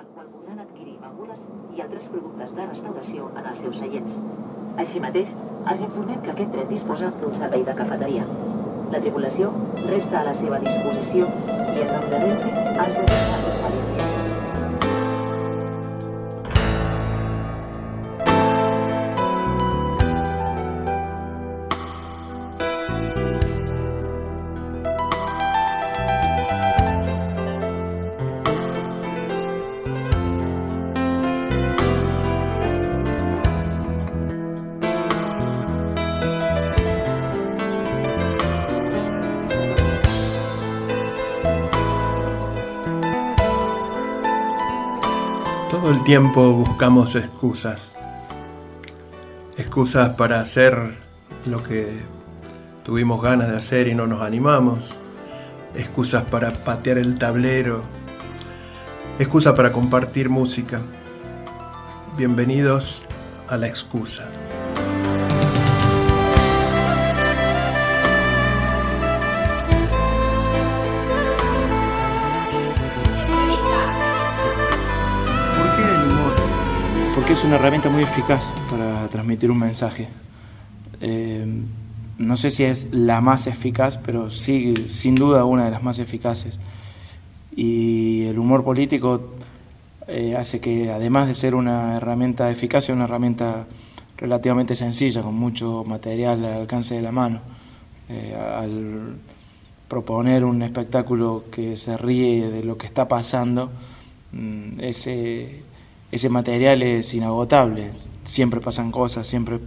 pel qual podran adquirir begudes i altres productes de restauració en els seus seients. Així mateix, els informem que aquest tren disposa d'un servei de cafeteria. La tripulació resta a la seva disposició i en nom de Renfe desitja Todo el tiempo buscamos excusas. Excusas para hacer lo que tuvimos ganas de hacer y no nos animamos. Excusas para patear el tablero. Excusas para compartir música. Bienvenidos a la excusa. Porque es una herramienta muy eficaz para transmitir un mensaje. Eh, no sé si es la más eficaz, pero sí, sin duda, una de las más eficaces. Y el humor político eh, hace que, además de ser una herramienta eficaz, sea una herramienta relativamente sencilla, con mucho material al alcance de la mano. Eh, al proponer un espectáculo que se ríe de lo que está pasando, mm, ese, ese material es inagotable. Siempre pasan cosas, siempre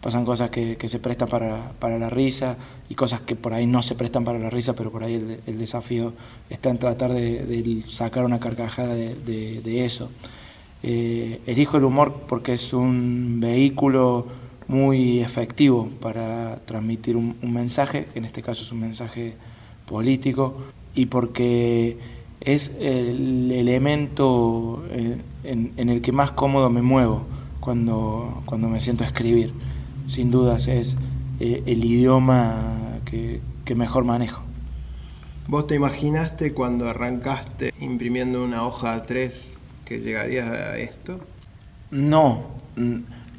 pasan cosas que, que se prestan para, para, la risa y cosas que por ahí no se prestan para la risa, pero por ahí el, el desafío está en tratar de, sacar una carcajada de, de, eso. Eh, elijo el humor porque es un vehículo muy efectivo para transmitir un, un, mensaje, que en este caso es un mensaje político, y porque es el elemento en, en el que más cómodo me muevo cuando, cuando me siento a escribir. Sin dudas es eh, el idioma que, que mejor manejo. ¿Vos te imaginaste cuando arrancaste imprimiendo una hoja A3 que llegarías a esto? No,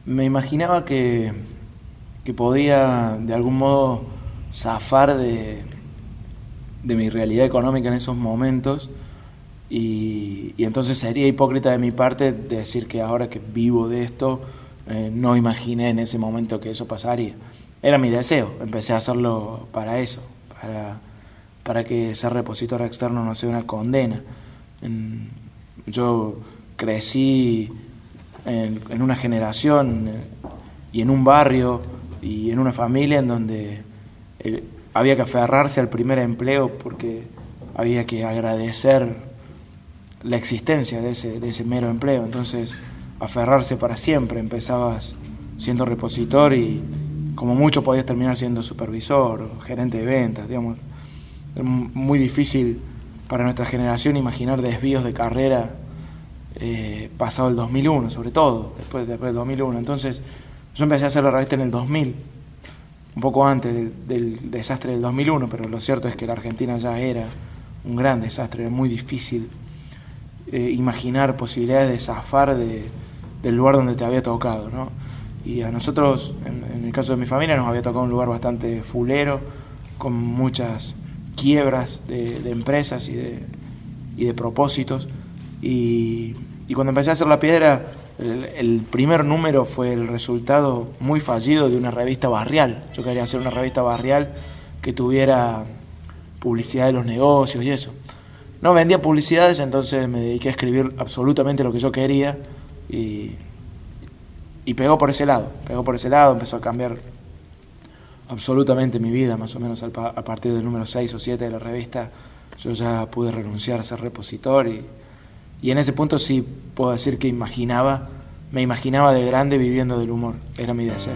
me imaginaba que, que podía de algún modo zafar de, de mi realidad económica en esos momentos y, entonces sería hipócrita de mi parte decir que ahora que vivo de esto eh, no imaginé en ese momento que eso pasaría. Era mi deseo, empecé a hacerlo para eso, para, para que ser repositor externo no sea una condena. En, yo crecí en, una generación eh, y en un barrio y en una familia en donde había que aferrarse al primer empleo porque había que agradecer la existencia de ese, de ese mero empleo. Entonces, aferrarse para siempre. Empezabas siendo repositor y como mucho podías terminar siendo supervisor gerente de ventas, digamos. Muy difícil para nuestra generación imaginar desvíos de carrera eh, pasado el 2001, sobre todo, después, después del 2001. Entonces, yo empecé a hacer la revista en el 2000, un poco antes del, desastre del 2001, pero lo cierto es que la Argentina ya era un gran desastre, era muy difícil eh, imaginar posibilidades de zafar de, del lugar donde te había tocado, ¿no? Y a nosotros, en, el caso de mi familia, nos había tocado un lugar bastante fulero, con muchas quiebras de, empresas y de, y de propósitos. Y, y, cuando empecé a hacer la piedra, el, primer número fue el resultado muy fallido de una revista barrial. Yo quería hacer una revista barrial que tuviera publicidad de los negocios y eso. No vendía publicidades, entonces me dediqué a escribir absolutamente lo que yo quería y, y pegó por ese lado, pegó por ese lado, empezó a cambiar absolutamente mi vida, más o menos a partir del número 6 o 7 de la revista, yo ya pude renunciar a ser repositor y, y en ese punto sí puedo decir que imaginaba, me imaginaba de grande viviendo del humor, era mi deseo.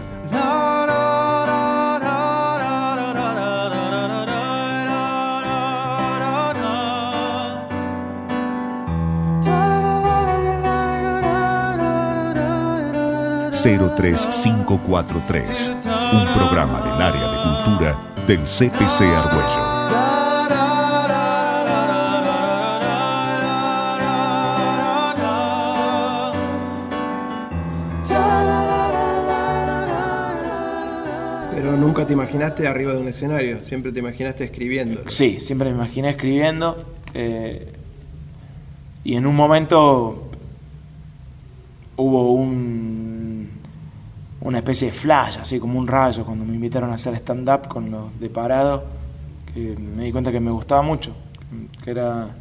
...03543... ...un programa del área de cultura... ...del CPC Argüello. Te imaginaste arriba de un escenario, siempre te imaginaste escribiendo. Sí, siempre me imaginé escribiendo. eh, y en un momento hubo un, una especie de flash, así como un rayo, cuando me invitaron a hacer stand-up con los de parado, que me di cuenta que me gustaba mucho, que era,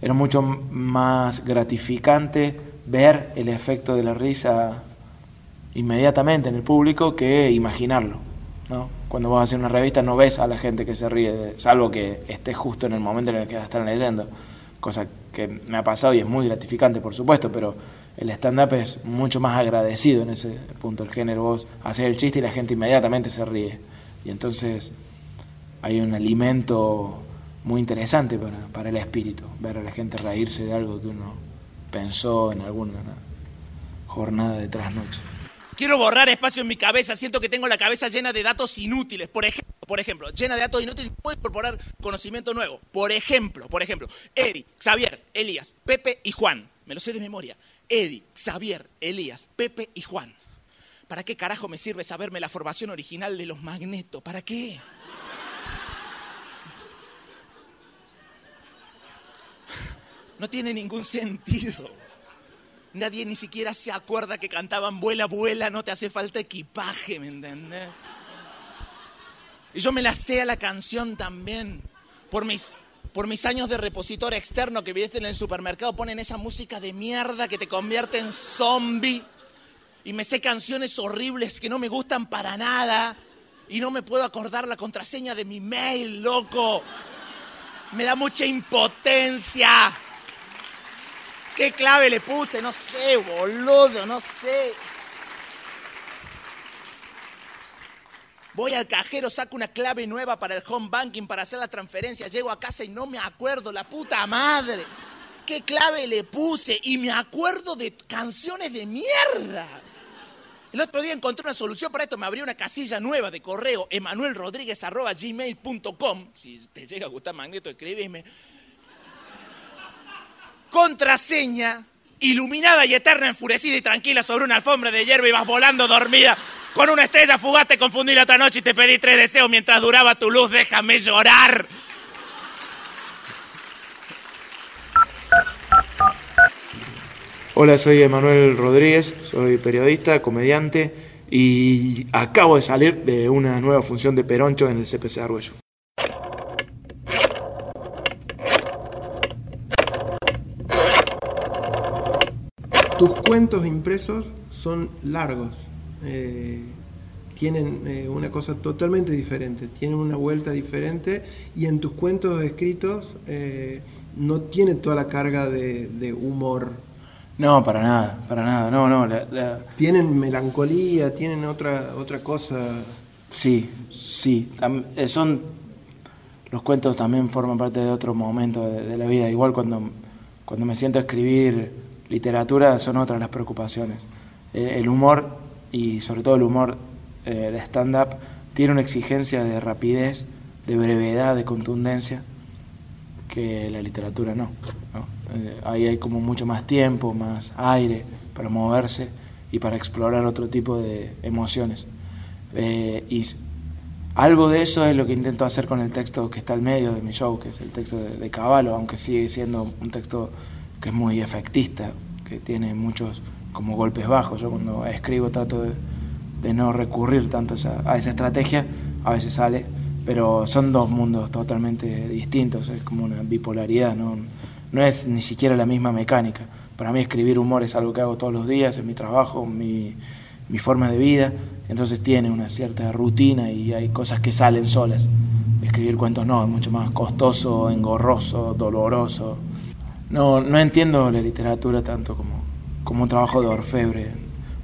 era mucho más gratificante ver el efecto de la risa inmediatamente en el público que imaginarlo. ¿No? Cuando vas a hacer una revista no ves a la gente que se ríe, salvo que estés justo en el momento en el que la están leyendo, cosa que me ha pasado y es muy gratificante, por supuesto, pero el stand-up es mucho más agradecido en ese punto del género. Vos haces el chiste y la gente inmediatamente se ríe. Y entonces hay un alimento muy interesante para, para el espíritu, ver a la gente reírse de algo que uno pensó en alguna jornada de trasnoche. Quiero borrar espacio en mi cabeza. Siento que tengo la cabeza llena de datos inútiles. Por ejemplo, por ejemplo, llena de datos inútiles, puedo incorporar conocimiento nuevo. Por ejemplo, por ejemplo, Eddie, Xavier, Elías, Pepe y Juan. Me lo sé de memoria. Eddie, Xavier, Elías, Pepe y Juan. ¿Para qué carajo me sirve saberme la formación original de los magnetos? ¿Para qué? No tiene ningún sentido. Nadie ni siquiera se acuerda que cantaban Vuela, vuela, no te hace falta equipaje, ¿me entendés? Y yo me la sé a la canción también. Por mis, por mis años de repositor externo que viste en el supermercado, ponen esa música de mierda que te convierte en zombie. Y me sé canciones horribles que no me gustan para nada. Y no me puedo acordar la contraseña de mi mail, loco. Me da mucha impotencia. ¿Qué clave le puse? No sé, boludo, no sé. Voy al cajero, saco una clave nueva para el home banking para hacer la transferencia. Llego a casa y no me acuerdo, la puta madre. ¿Qué clave le puse? Y me acuerdo de canciones de mierda. El otro día encontré una solución para esto. Me abrió una casilla nueva de correo, emanuelrodríguez.gmail.com. Si te llega a gustar Magneto, escríbeme contraseña, iluminada y eterna, enfurecida y tranquila sobre una alfombra de hierba y vas volando dormida. Con una estrella fugaz te confundí la otra noche y te pedí tres deseos mientras duraba tu luz. Déjame llorar. Hola, soy Emanuel Rodríguez, soy periodista, comediante y acabo de salir de una nueva función de Peroncho en el CPC Argüello. Tus cuentos impresos son largos, eh, tienen eh, una cosa totalmente diferente, tienen una vuelta diferente y en tus cuentos escritos eh, no tiene toda la carga de, de humor. No, para nada, para nada, no, no. la- la- Tienen melancolía, tienen otra, otra cosa. Sí, sí. son. Los cuentos también forman parte de otro momento de, de la vida. Igual cuando, cuando me siento a escribir literatura, son otras las preocupaciones. El, el humor, y sobre todo el humor eh, de stand-up, tiene una exigencia de rapidez, de brevedad, de contundencia, que la literatura no. Eh, ahí hay como mucho más tiempo, más aire para moverse y para explorar otro tipo de emociones. Eh, y algo de eso es lo que intento hacer con el texto que está al medio de mi show, que es el texto de, de Caballo, aunque sigue siendo un texto que es muy efectista, que tiene muchos como golpes bajos. Yo cuando escribo trato de, no recurrir tanto a esa, a esa estrategia, a veces sale, pero son dos mundos totalmente distintos, es como una bipolaridad, no, no es ni siquiera la misma mecánica. Para mí escribir humor es algo que hago todos los días, es mi trabajo, mi, mi forma de vida, entonces tiene una cierta rutina y hay cosas que salen solas. Escribir cuentos no, es mucho más costoso, engorroso, doloroso. No, no entiendo la literatura tanto como, como un trabajo de orfebre,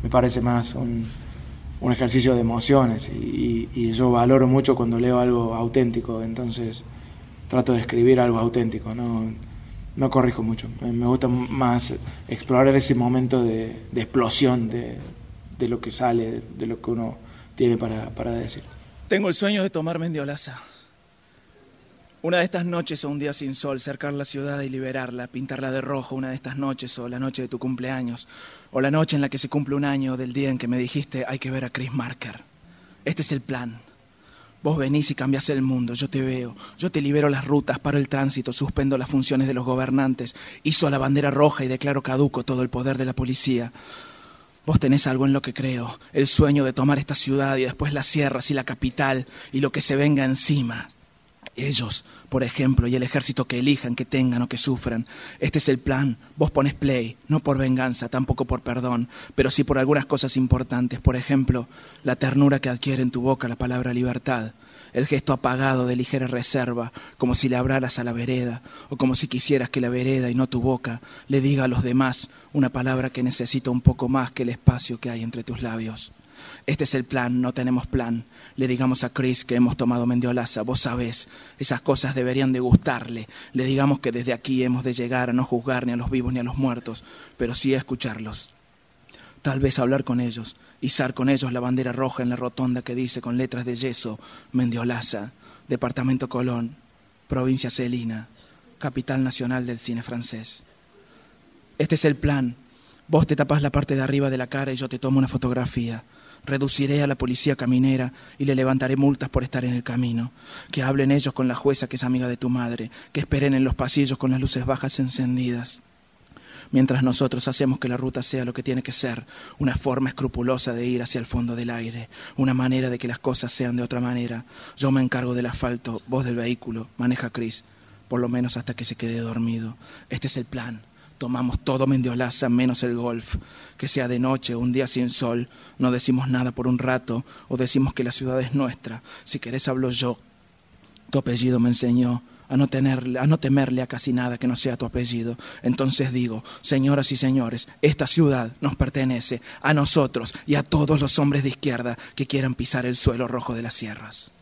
me parece más un, un ejercicio de emociones y, yo valoro mucho cuando leo algo auténtico, entonces trato de escribir algo auténtico, no, no corrijo mucho. Me, me gusta más explorar ese momento de, de explosión de, de lo que sale, de, de lo que uno tiene para, para decir. Tengo el sueño de tomar mendiolaza. Una de estas noches o un día sin sol, cercar la ciudad y liberarla, pintarla de rojo una de estas noches o la noche de tu cumpleaños, o la noche en la que se cumple un año del día en que me dijiste hay que ver a Chris Marker. Este es el plan. Vos venís y cambiás el mundo, yo te veo, yo te libero las rutas, paro el tránsito, suspendo las funciones de los gobernantes, hizo la bandera roja y declaro caduco todo el poder de la policía. Vos tenés algo en lo que creo, el sueño de tomar esta ciudad y después las sierras y la capital y lo que se venga encima. Ellos, por ejemplo, y el ejército que elijan, que tengan o que sufran. Este es el plan. Vos pones play, no por venganza, tampoco por perdón, pero sí por algunas cosas importantes. Por ejemplo, la ternura que adquiere en tu boca la palabra libertad, el gesto apagado de ligera reserva, como si le hablaras a la vereda, o como si quisieras que la vereda y no tu boca le diga a los demás una palabra que necesita un poco más que el espacio que hay entre tus labios. Este es el plan, no tenemos plan. Le digamos a Chris que hemos tomado Mendiolaza, vos sabés, esas cosas deberían de gustarle. Le digamos que desde aquí hemos de llegar a no juzgar ni a los vivos ni a los muertos, pero sí a escucharlos. Tal vez hablar con ellos, izar con ellos la bandera roja en la rotonda que dice con letras de yeso Mendiolaza, Departamento Colón, Provincia Celina, capital nacional del cine francés. Este es el plan. Vos te tapás la parte de arriba de la cara y yo te tomo una fotografía. Reduciré a la policía caminera y le levantaré multas por estar en el camino. Que hablen ellos con la jueza que es amiga de tu madre, que esperen en los pasillos con las luces bajas encendidas. Mientras nosotros hacemos que la ruta sea lo que tiene que ser, una forma escrupulosa de ir hacia el fondo del aire, una manera de que las cosas sean de otra manera. Yo me encargo del asfalto, vos del vehículo, maneja Chris, por lo menos hasta que se quede dormido. Este es el plan tomamos todo Mendiolaza menos el golf. Que sea de noche un día sin sol, no decimos nada por un rato o decimos que la ciudad es nuestra. Si querés hablo yo. Tu apellido me enseñó a no, tenerle, a no temerle a casi nada que no sea tu apellido. Entonces digo, señoras y señores, esta ciudad nos pertenece a nosotros y a todos los hombres de izquierda que quieran pisar el suelo rojo de las sierras.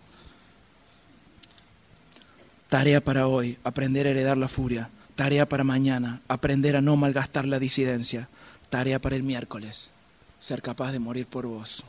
Tarea para hoy, aprender a heredar la furia Tarea para mañana, aprender a no malgastar la disidencia. Tarea para el miércoles, ser capaz de morir por vos.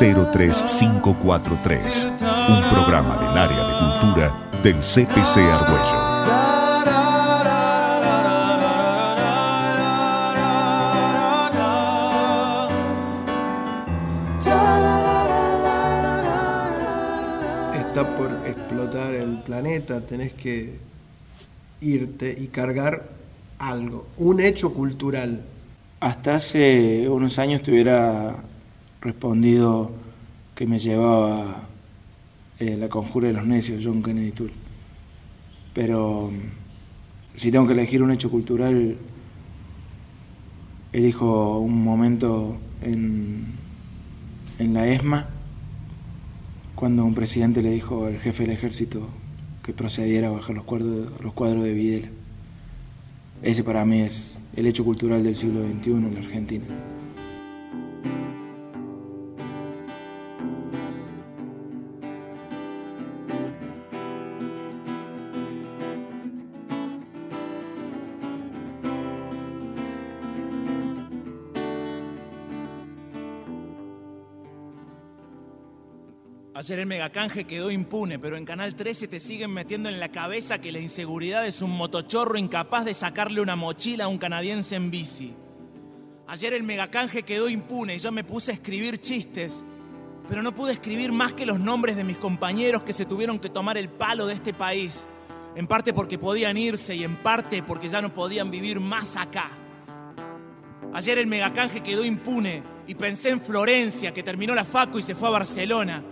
...03543... ...un programa del área de cultura... ...del CPC Argüello. Tenés que irte y cargar algo, un hecho cultural. Hasta hace unos años te hubiera respondido que me llevaba eh, La Conjura de los Necios, John Kennedy Toole. Pero si tengo que elegir un hecho cultural, elijo un momento en, en la ESMA, cuando un presidente le dijo al jefe del ejército, que procediera a bajar los cuadros, de Videla. Ese para mí es el hecho cultural del siglo XXI en la Argentina. Ayer el megacanje quedó impune, pero en Canal 13 te siguen metiendo en la cabeza que la inseguridad es un motochorro incapaz de sacarle una mochila a un canadiense en bici. Ayer el megacanje quedó impune y yo me puse a escribir chistes, pero no pude escribir más que los nombres de mis compañeros que se tuvieron que tomar el palo de este país, en parte porque podían irse y en parte porque ya no podían vivir más acá. Ayer el megacanje quedó impune y pensé en Florencia, que terminó la facu y se fue a Barcelona.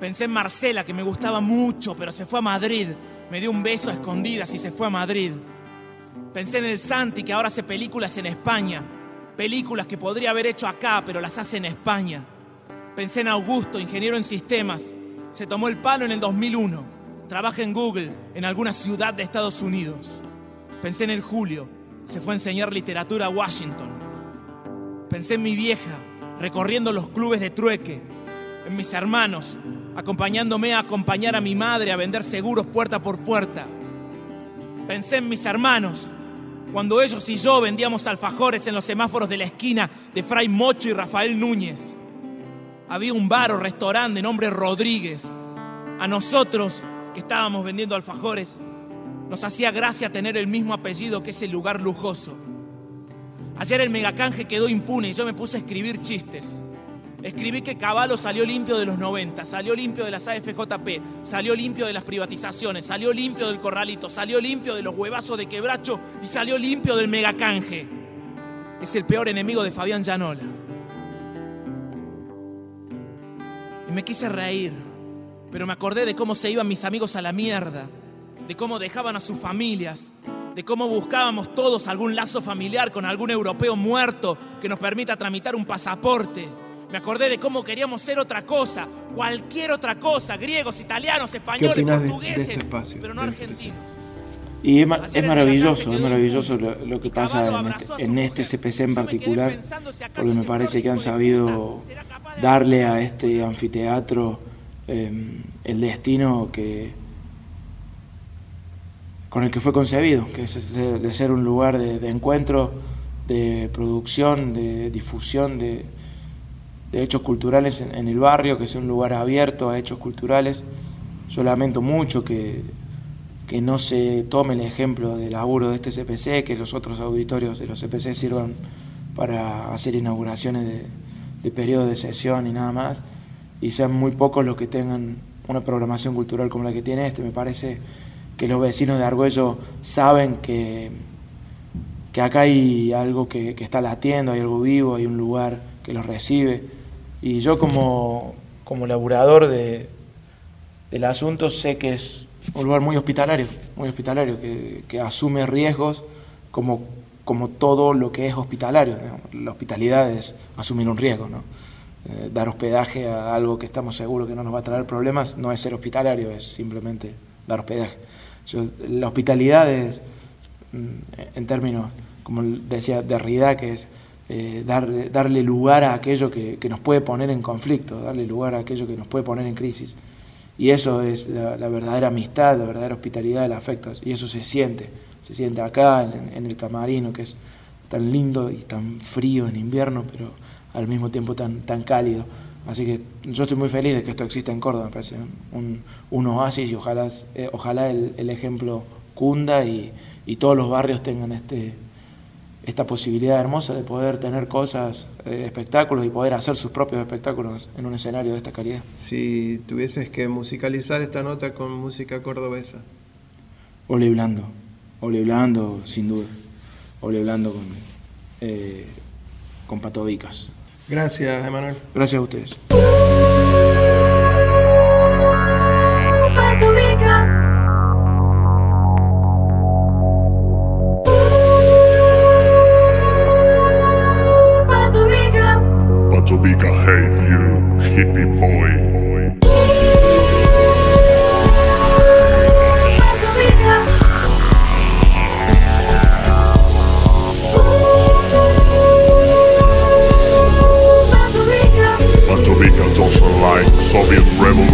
Pensé en Marcela, que me gustaba mucho, pero se fue a Madrid. Me dio un beso a escondidas y se fue a Madrid. Pensé en el Santi, que ahora hace películas en España. Películas que podría haber hecho acá, pero las hace en España. Pensé en Augusto, ingeniero en sistemas. Se tomó el palo en el 2001. Trabaja en Google, en alguna ciudad de Estados Unidos. Pensé en el Julio. Se fue a enseñar literatura a Washington. Pensé en mi vieja, recorriendo los clubes de trueque. En mis hermanos, acompañándome a acompañar a mi madre a vender seguros puerta por puerta. Pensé en mis hermanos, cuando ellos y yo vendíamos alfajores en los semáforos de la esquina de Fray Mocho y Rafael Núñez. había un bar o restaurante de nombre Rodríguez. A nosotros, que estábamos vendiendo alfajores, nos hacía gracia tener el mismo apellido que ese lugar lujoso. Ayer el megacanje quedó impune y yo me puse a escribir chistes. Escribí que Caballo salió limpio de los 90, salió limpio de las AFJP, salió limpio de las privatizaciones, salió limpio del corralito, salió limpio de los huevazos de quebracho y salió limpio del megacanje. Es el peor enemigo de Fabián Llanola. Y me quise reír, pero me acordé de cómo se iban mis amigos a la mierda, de cómo dejaban a sus familias, de cómo buscábamos todos algún lazo familiar con algún europeo muerto que nos permita tramitar un pasaporte. Me acordé de cómo queríamos ser otra cosa, cualquier otra cosa, griegos, italianos, españoles, portugueses, pero no argentinos. Y es, maravilloso, es maravilloso lo, que pasa en este, CPC este en particular, porque me parece que han sabido darle a este anfiteatro em, el destino que, con el que fue concebido, que es de ser un lugar de, encuentro, de producción, de difusión de, hechos culturales en, el barrio, que sea un lugar abierto a hechos culturales. Yo lamento mucho que, que no se tome el ejemplo del laburo de este CPC, que los otros auditorios de los CPC sirvan para hacer inauguraciones de, de periodo de sesión y nada más, y sean muy pocos los que tengan una programación cultural como la que tiene este. Me parece que los vecinos de Argüello saben que, que acá hay algo que, está latiendo, hay algo vivo, hay un lugar que los recibe. Y yo como, como laburador de, del asunto sé que es un lugar muy hospitalario, muy hospitalario, que, que asume riesgos como, como todo lo que es hospitalario. La hospitalidad es asumir un riesgo, ¿no? Eh, dar hospedaje a algo que estamos seguros que no nos va a traer problemas no es ser hospitalario, es simplemente dar hospedaje la hospitalidad es, mm, en términos, como decía Derrida, que es eh, darle lugar a aquello que, nos puede poner en conflicto, darle lugar a aquello que nos puede poner en crisis. Y eso es la, verdadera amistad, la verdadera hospitalidad del afecto. Y eso se siente, se siente acá en, el camarino, que es tan lindo y tan frío en invierno, pero al mismo tiempo tan, tan cálido. Así que yo estoy muy feliz de que esto exista en Córdoba, me parece un, oasis y ojalá, eh, ojalá el, ejemplo cunda y, todos los barrios tengan este, esta posibilidad hermosa de poder tener cosas, eh, espectáculos y poder hacer sus propios espectáculos en un escenario de esta calidad. Si tuvieses que musicalizar esta nota con música cordobesa. Ole Blando, Ole Blando sin duda, Ole Blando con, eh, con Patovicas. Gracias, Emanuel. Gracias a ustedes. Hate you, hippie boy. Boy. Banzovica. Batovica's also like Soviet Revolution.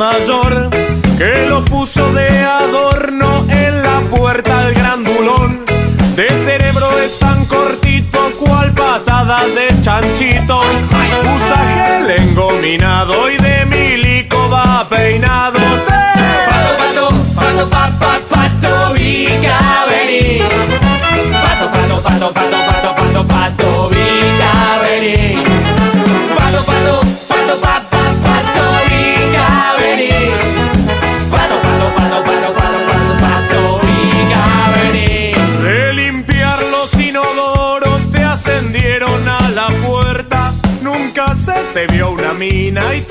Mayor que lo puso de adorno en la puerta al grandulón. De cerebro es tan cortito cual patada de chanchito. Usa gel engominado y de milico va peinado. night.